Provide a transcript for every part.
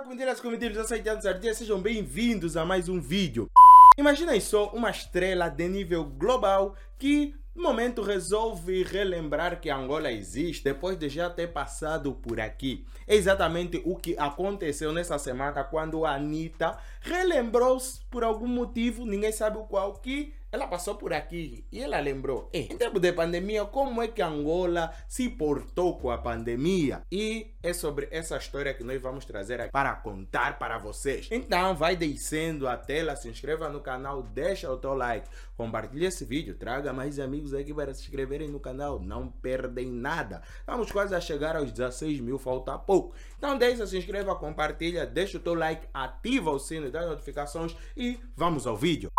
comitivas, comitivos, aceitantes, artistas, sejam bem-vindos a mais um vídeo. Imaginem só uma estrela de nível global que no momento resolve relembrar que Angola existe depois de já ter passado por aqui. É exatamente o que aconteceu nessa semana quando a Anitta relembrou por algum motivo, ninguém sabe o qual, que ela passou por aqui e ela lembrou. em tempo de pandemia, como é que Angola se portou com a pandemia? E é sobre essa história que nós vamos trazer aqui para contar para vocês. Então, vai descendo a tela, se inscreva no canal, deixa o teu like, compartilhe esse vídeo, traga mais amigos aqui para se inscreverem no canal, não perdem nada. Estamos quase a chegar aos 16 mil, falta pouco. Então, deixa, se inscreva, compartilha, deixa o teu like, ativa o sino das notificações e vamos ao vídeo.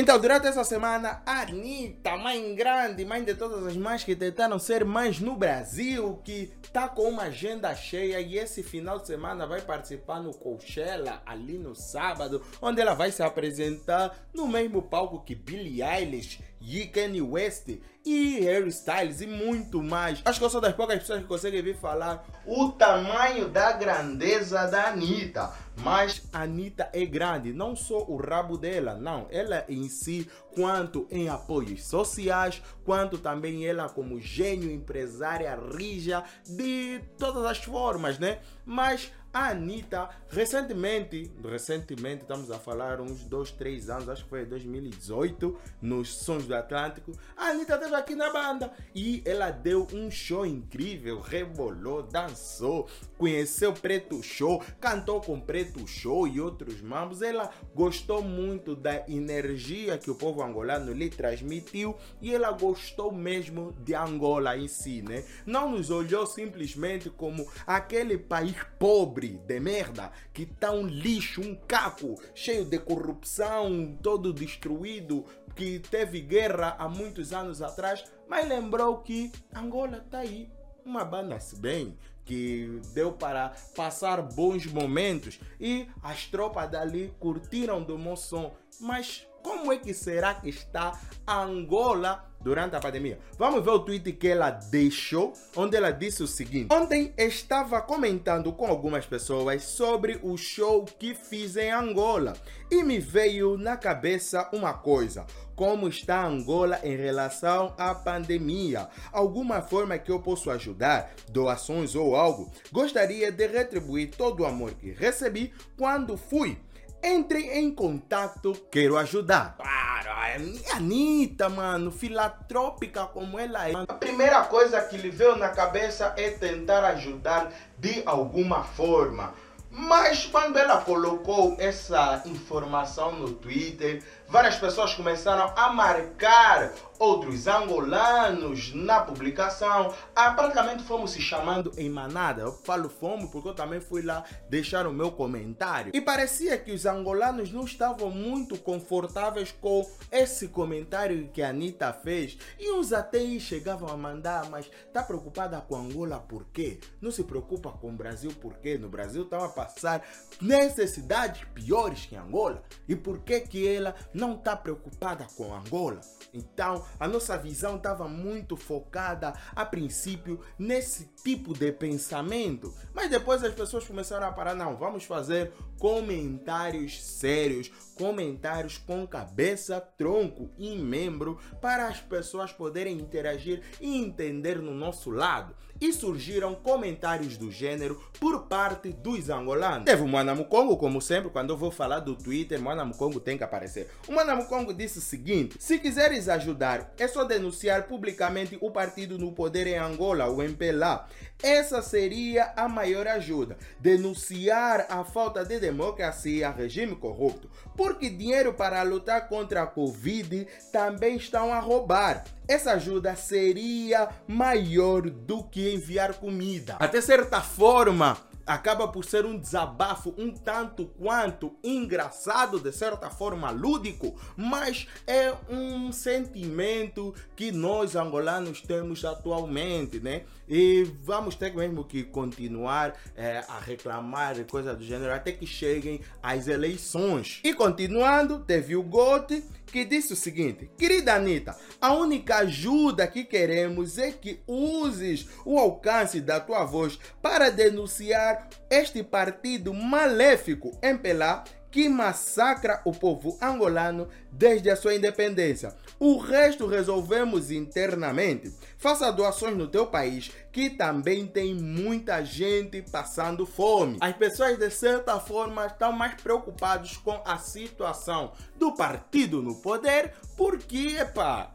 Então, durante essa semana, a Anitta, mãe grande, mãe de todas as mães que tentaram ser mães no Brasil, que tá com uma agenda cheia e esse final de semana vai participar no Coachella, ali no sábado, onde ela vai se apresentar no mesmo palco que Billie Eilish e Kanye West e Harry Styles e muito mais. Acho que eu sou das poucas pessoas que conseguem vir falar o tamanho da grandeza da Anitta. Mas a Anitta é grande, não só o rabo dela, não. Ela em si, quanto em apoios sociais, quanto também ela como gênio empresária rija de todas as formas, né? Mas a Anitta, recentemente, recentemente, estamos a falar uns dois, três anos, acho que foi em 2018, nos Sons do Atlântico, a Anitta esteve aqui na banda e ela deu um show incrível, rebolou, dançou, conheceu Preto Show, cantou com Preto Show e outros mambos. Ela gostou muito da energia que o povo angolano lhe transmitiu e ela gostou mesmo de Angola em si, né? Não nos olhou simplesmente como aquele país pobre pobre de merda que está um lixo, um caco, cheio de corrupção, todo destruído, que teve guerra há muitos anos atrás, mas lembrou que Angola está aí, uma banda-se bem, que deu para passar bons momentos e as tropas dali curtiram do meu som, mas como é que será que está Angola durante a pandemia? Vamos ver o tweet que ela deixou, onde ela disse o seguinte: Ontem estava comentando com algumas pessoas sobre o show que fiz em Angola e me veio na cabeça uma coisa. Como está Angola em relação à pandemia? Alguma forma que eu possa ajudar? Doações ou algo? Gostaria de retribuir todo o amor que recebi quando fui entre em contato, quero ajudar. Claro, é a Anitta, mano, filantrópica como ela é. A primeira coisa que lhe veio na cabeça é tentar ajudar de alguma forma. Mas quando ela colocou essa informação no Twitter, várias pessoas começaram a marcar outros angolanos na publicação. Ah, praticamente fomos se chamando em manada. Eu falo fomos porque eu também fui lá deixar o meu comentário. E parecia que os angolanos não estavam muito confortáveis com esse comentário que a Anitta fez. E uns até chegavam a mandar, mas tá preocupada com Angola por quê? Não se preocupa com o Brasil por quê? No Brasil estão a passar necessidades piores que Angola. E por que que ela não está preocupada com Angola? Então, a nossa visão estava muito focada a princípio nesse tipo de pensamento, mas depois as pessoas começaram a parar, não, vamos fazer comentários sérios, comentários com cabeça, tronco e membro para as pessoas poderem interagir e entender no nosso lado. E surgiram comentários do gênero por parte dos angolanos. Teve o Manamukongo, como sempre, quando eu vou falar do Twitter, Manamukongo tem que aparecer. O Manamukongo disse o seguinte: se quiseres ajudar, é só denunciar publicamente o partido no poder em Angola, o MPLA. Essa seria a maior ajuda. Denunciar a falta de democracia, regime corrupto. Porque dinheiro para lutar contra a Covid também estão a roubar. Essa ajuda seria maior do que enviar comida. Até certa forma, acaba por ser um desabafo um tanto quanto engraçado, de certa forma lúdico, mas é um sentimento que nós angolanos temos atualmente, né? E vamos ter mesmo que continuar é, a reclamar de coisas do gênero até que cheguem as eleições. E continuando, teve o Gote que disse o seguinte: Querida Anitta, a única ajuda que queremos é que uses o alcance da tua voz para denunciar este partido maléfico MPLA que massacra o povo angolano desde a sua independência. O resto resolvemos internamente. Faça doações no teu país, que também tem muita gente passando fome. As pessoas, de certa forma, estão mais preocupadas com a situação do partido no poder, porque, epa,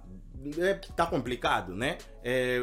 é, tá complicado, né? É,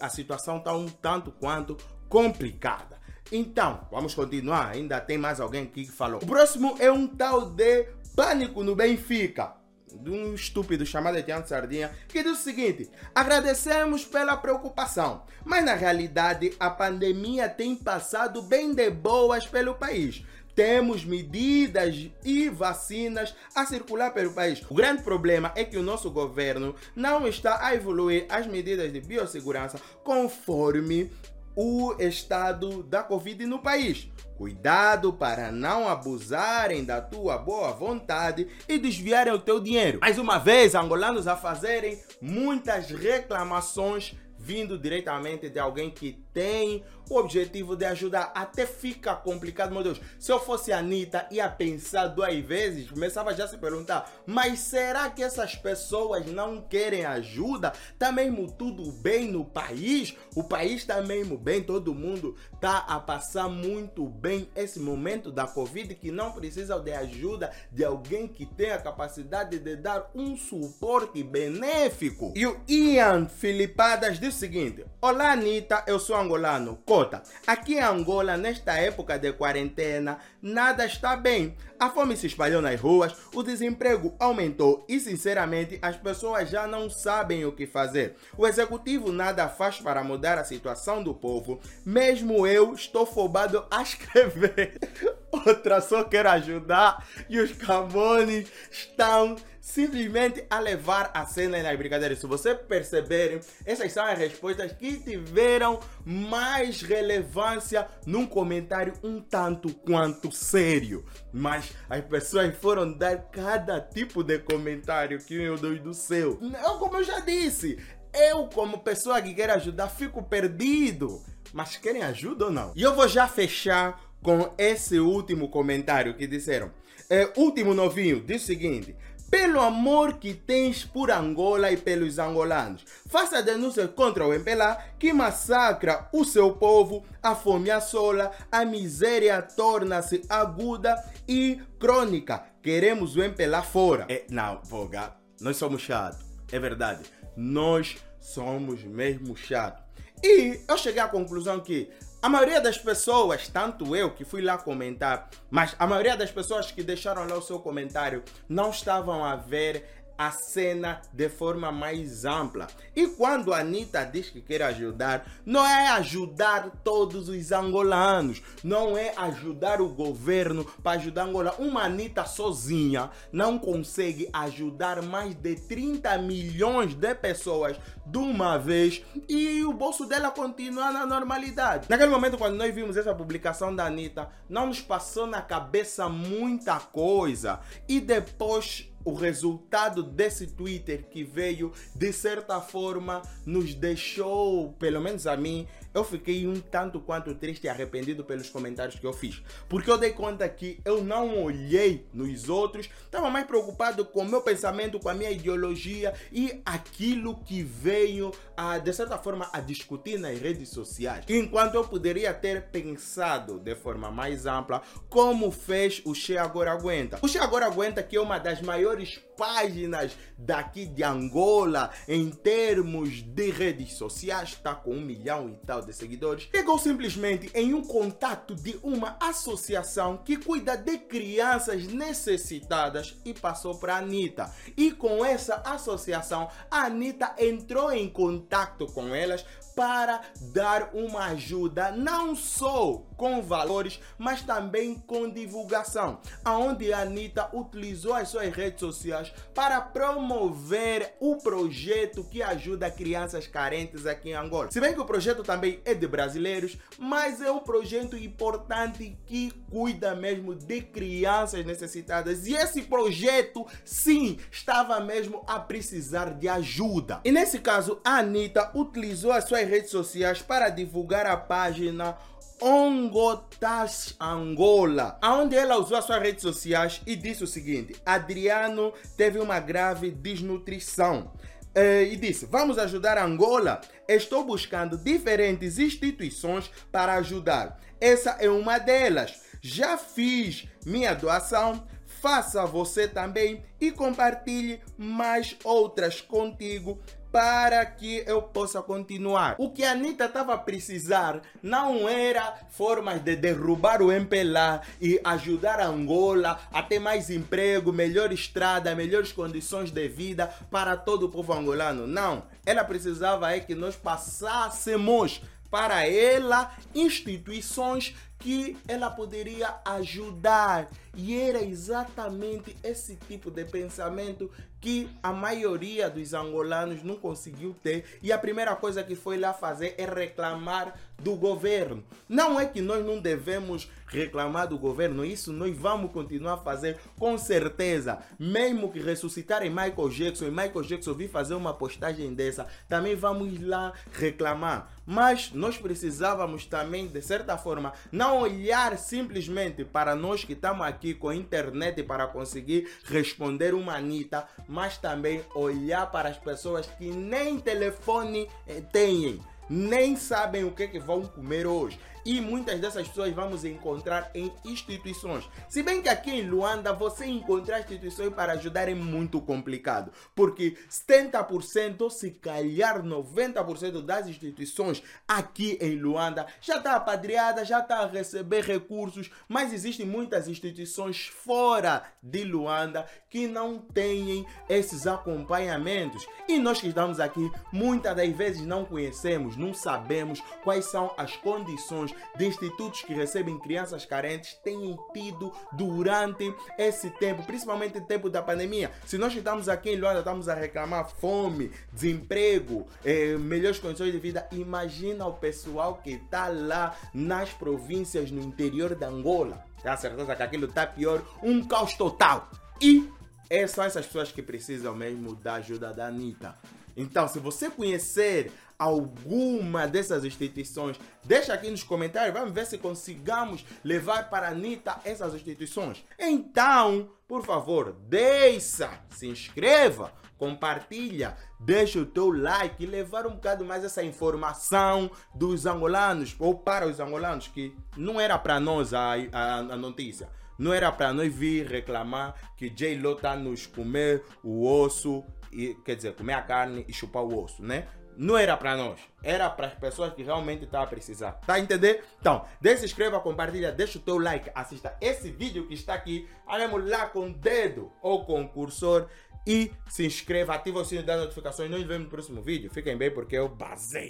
a situação está um tanto quanto complicada. Então, vamos continuar. Ainda tem mais alguém aqui que falou. O próximo é um tal de pânico no Benfica. De um estúpido chamado Etienne Sardinha, que diz o seguinte: agradecemos pela preocupação, mas na realidade a pandemia tem passado bem de boas pelo país temos medidas e vacinas a circular pelo país. O grande problema é que o nosso governo não está a evoluir as medidas de biossegurança conforme o estado da Covid no país. Cuidado para não abusarem da tua boa vontade e desviarem o teu dinheiro. Mais uma vez, angolanos a fazerem muitas reclamações vindo diretamente de alguém que tem o objetivo de ajudar. Até fica complicado, meu Deus. Se eu fosse a Anitta, ia pensar duas vezes, começava já a se perguntar: mas será que essas pessoas não querem ajuda? Tá mesmo tudo bem no país? O país tá mesmo bem, todo mundo tá a passar muito bem esse momento da Covid que não precisa de ajuda de alguém que tenha a capacidade de dar um suporte benéfico. E o Ian Filipadas diz o seguinte: Olá, Anitta, eu sou angolano. Cota, aqui em Angola, nesta época de quarentena, nada está bem. A fome se espalhou nas ruas, o desemprego aumentou e, sinceramente, as pessoas já não sabem o que fazer. O executivo nada faz para mudar a situação do povo. Mesmo eu estou fobado a escrever. Outra só quer ajudar e os Camões estão simplesmente a levar a cena nas brincadeiras. Se você perceberem, essas são as respostas que tiveram mais relevância num comentário um tanto quanto sério. Mas as pessoas foram dar cada tipo de comentário que, meu Deus do céu. Eu, como eu já disse, eu, como pessoa que quer ajudar, fico perdido. Mas querem ajuda ou não? E eu vou já fechar com esse último comentário que disseram. É, último novinho, diz o seguinte: pelo amor que tens por Angola e pelos angolanos. Faça denúncia contra o MPLA que massacra o seu povo, a fome assola, a miséria torna-se aguda e crônica. Queremos o MPLA fora. É, não, Voga, nós somos chatos. É verdade, nós somos mesmo chatos. E eu cheguei à conclusão que a maioria das pessoas, tanto eu que fui lá comentar, mas a maioria das pessoas que deixaram lá o seu comentário não estavam a ver a cena de forma mais ampla. E quando a Anitta diz que quer ajudar, não é ajudar todos os angolanos, não é ajudar o governo para ajudar Angola. Uma Anitta sozinha não consegue ajudar mais de 30 milhões de pessoas de uma vez e o bolso dela continua na normalidade. Naquele momento, quando nós vimos essa publicação da Anitta, não nos passou na cabeça muita coisa. E depois o resultado desse Twitter que veio, de certa forma, nos deixou, pelo menos a mim, eu fiquei um tanto quanto triste e arrependido pelos comentários que eu fiz. Porque eu dei conta que eu não olhei nos outros, estava mais preocupado com o meu pensamento, com a minha ideologia e aquilo que veio, a, de certa forma, a discutir nas redes sociais. Enquanto eu poderia ter pensado de forma mais ampla, como fez o Che Agora Aguenta. O Che Agora Aguenta, que é uma das maiores páginas daqui de Angola em termos de redes sociais, está com um milhão e tal de seguidores, pegou simplesmente em um contato de uma associação que cuida de crianças necessitadas e passou para a Anitta. E com essa associação, a Anitta entrou em contato com elas para dar uma ajuda não só com valores, mas também com divulgação, aonde a Anitta utilizou as suas redes sociais para promover o projeto que ajuda crianças carentes aqui em Angola. Se bem que o projeto também é de brasileiros, mas é um projeto importante que cuida mesmo de crianças necessitadas. E esse projeto, sim, estava mesmo a precisar de ajuda. E nesse caso, a Anitta utilizou as suas redes sociais para divulgar a página Ongotas Angola, onde ela usou as suas redes sociais e disse o seguinte: Adriano teve uma grave desnutrição. Eh, e disse: Vamos ajudar Angola. Estou buscando diferentes instituições para ajudar. Essa é uma delas. Já fiz minha doação. Faça você também e compartilhe mais outras contigo para que eu possa continuar. O que a Anitta estava a precisar não era formas de derrubar o MPLA e ajudar a Angola a ter mais emprego, melhor estrada, melhores condições de vida para todo o povo angolano. Não. Ela precisava é que nós passássemos para ela instituições que ela poderia ajudar. E era exatamente esse tipo de pensamento que a maioria dos angolanos não conseguiu ter. E a primeira coisa que foi lá fazer é reclamar do governo. Não é que nós não devemos reclamar do governo, isso nós vamos continuar a fazer com certeza. Mesmo que ressuscitarem Michael Jackson e Michael Jackson vir fazer uma postagem dessa, também vamos lá reclamar. Mas nós precisávamos também, de certa forma, não olhar simplesmente para nós que estamos aqui com a internet para conseguir responder uma Anitta, mas também olhar para as pessoas que nem telefone eh, têm nem sabem o que, é que vão comer hoje. E muitas dessas pessoas vamos encontrar em instituições. Se bem que aqui em Luanda você encontrar instituições para ajudar é muito complicado, porque 70%, se calhar 90% das instituições aqui em Luanda já está apadreada, já está a receber recursos, mas existem muitas instituições fora de Luanda que não têm esses acompanhamentos. E nós que estamos aqui, muitas das vezes não conhecemos, não sabemos quais são as condições de institutos que recebem crianças carentes têm tido durante esse tempo, principalmente no tempo da pandemia. Se nós estamos aqui em Luanda, estamos a reclamar fome, desemprego, eh, melhores condições de vida, imagina o pessoal que está lá nas províncias no interior da Angola. Tenho certeza que aquilo está pior, um caos total. E é são essas pessoas que precisam mesmo da ajuda da Anitta. Então, se você conhecer alguma dessas instituições, deixa aqui nos comentários, vamos ver se consigamos levar para a Anitta essas instituições. Então, por favor, deixa, se inscreva, compartilha, deixa o teu like e levar um bocado mais essa informação dos angolanos, ou para os angolanos, que não era para nós a, a, a notícia. Não era para nós vir reclamar que J-Lo está nos comer o osso, e, quer dizer, comer a carne e chupar o osso, né? Não era para nós, era para as pessoas que realmente estavam a precisar. Tá a entender? Então, deixa, inscreva, compartilha, deixa o teu like, assista esse vídeo que está aqui, olhamos lá com o dedo ou com o cursor e se inscreva, ativa o sininho das notificações. Nos vemos no próximo vídeo. Fiquem bem porque eu basei.